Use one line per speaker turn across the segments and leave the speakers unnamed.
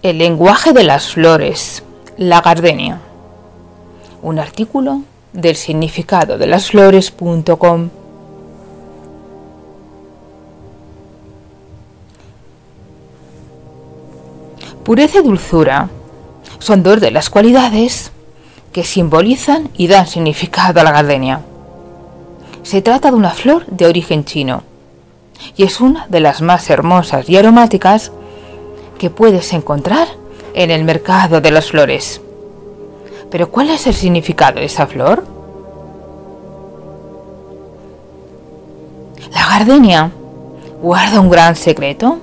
El lenguaje de las flores. La gardenia. Un artículo del significado de las flores.com. Pureza y dulzura son dos de las cualidades que simbolizan y dan significado a la gardenia. Se trata de una flor de origen chino y es una de las más hermosas y aromáticas que puedes encontrar en el mercado de las flores. Pero ¿cuál es el significado de esa flor? La gardenia guarda un gran secreto,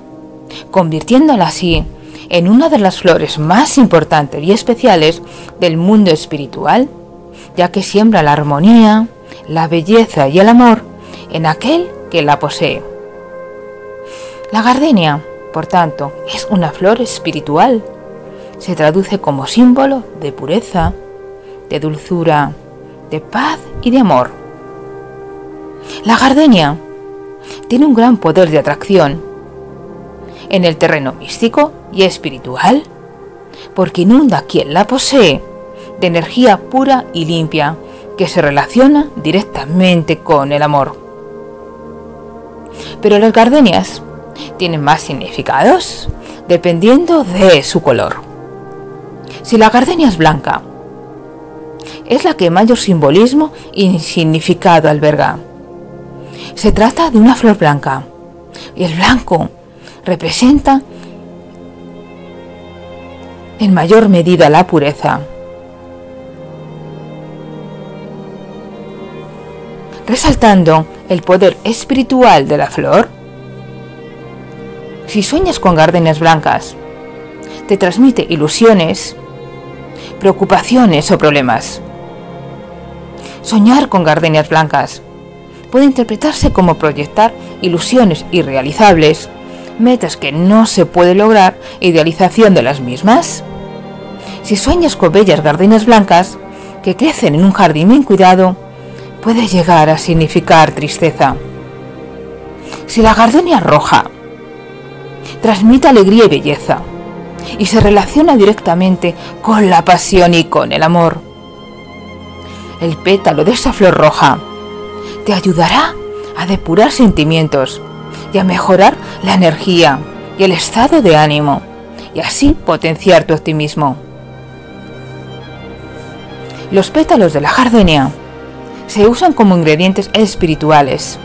convirtiéndola así en una de las flores más importantes y especiales del mundo espiritual, ya que siembra la armonía, la belleza y el amor en aquel que la posee. La gardenia por tanto, es una flor espiritual. Se traduce como símbolo de pureza, de dulzura, de paz y de amor. La gardenia tiene un gran poder de atracción en el terreno místico y espiritual, porque inunda a quien la posee de energía pura y limpia que se relaciona directamente con el amor. Pero las gardenias tienen más significados dependiendo de su color. Si la gardenia es blanca, es la que mayor simbolismo y significado alberga. Se trata de una flor blanca y el blanco representa en mayor medida la pureza. Resaltando el poder espiritual de la flor, si sueñas con gardenias blancas, te transmite ilusiones, preocupaciones o problemas. Soñar con gardenias blancas puede interpretarse como proyectar ilusiones irrealizables, metas que no se puede lograr, idealización de las mismas. Si sueñas con bellas gardenias blancas que crecen en un jardín bien cuidado, puede llegar a significar tristeza. Si la gardenia roja transmite alegría y belleza y se relaciona directamente con la pasión y con el amor. El pétalo de esa flor roja te ayudará a depurar sentimientos y a mejorar la energía y el estado de ánimo y así potenciar tu optimismo. Los pétalos de la jardenia se usan como ingredientes espirituales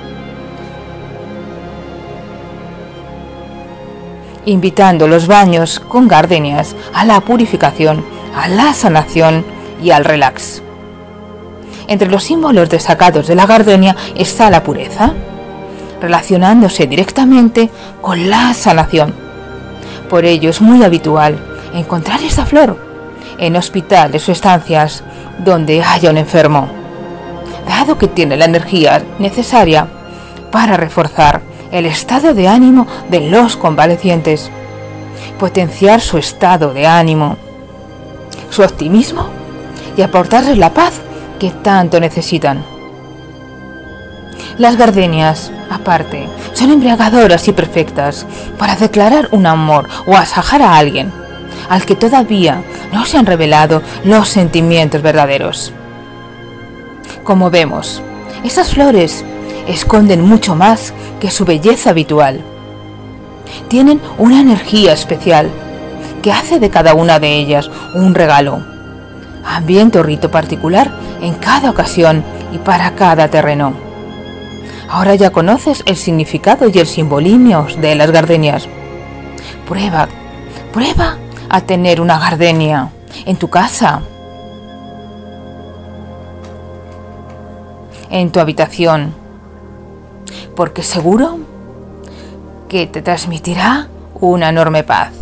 invitando los baños con gardenias a la purificación, a la sanación y al relax. Entre los símbolos destacados de la gardenia está la pureza, relacionándose directamente con la sanación. Por ello es muy habitual encontrar esta flor en hospitales o estancias donde haya un enfermo, dado que tiene la energía necesaria para reforzar el estado de ánimo de los convalecientes, potenciar su estado de ánimo, su optimismo y aportarles la paz que tanto necesitan. Las gardenias, aparte, son embriagadoras y perfectas para declarar un amor o asajar a alguien al que todavía no se han revelado los sentimientos verdaderos. Como vemos, esas flores esconden mucho más que su belleza habitual. Tienen una energía especial que hace de cada una de ellas un regalo, ambiente o rito particular en cada ocasión y para cada terreno. Ahora ya conoces el significado y el simbolismo de las gardenias. Prueba, prueba a tener una gardenia en tu casa, en tu habitación, porque seguro que te transmitirá una enorme paz.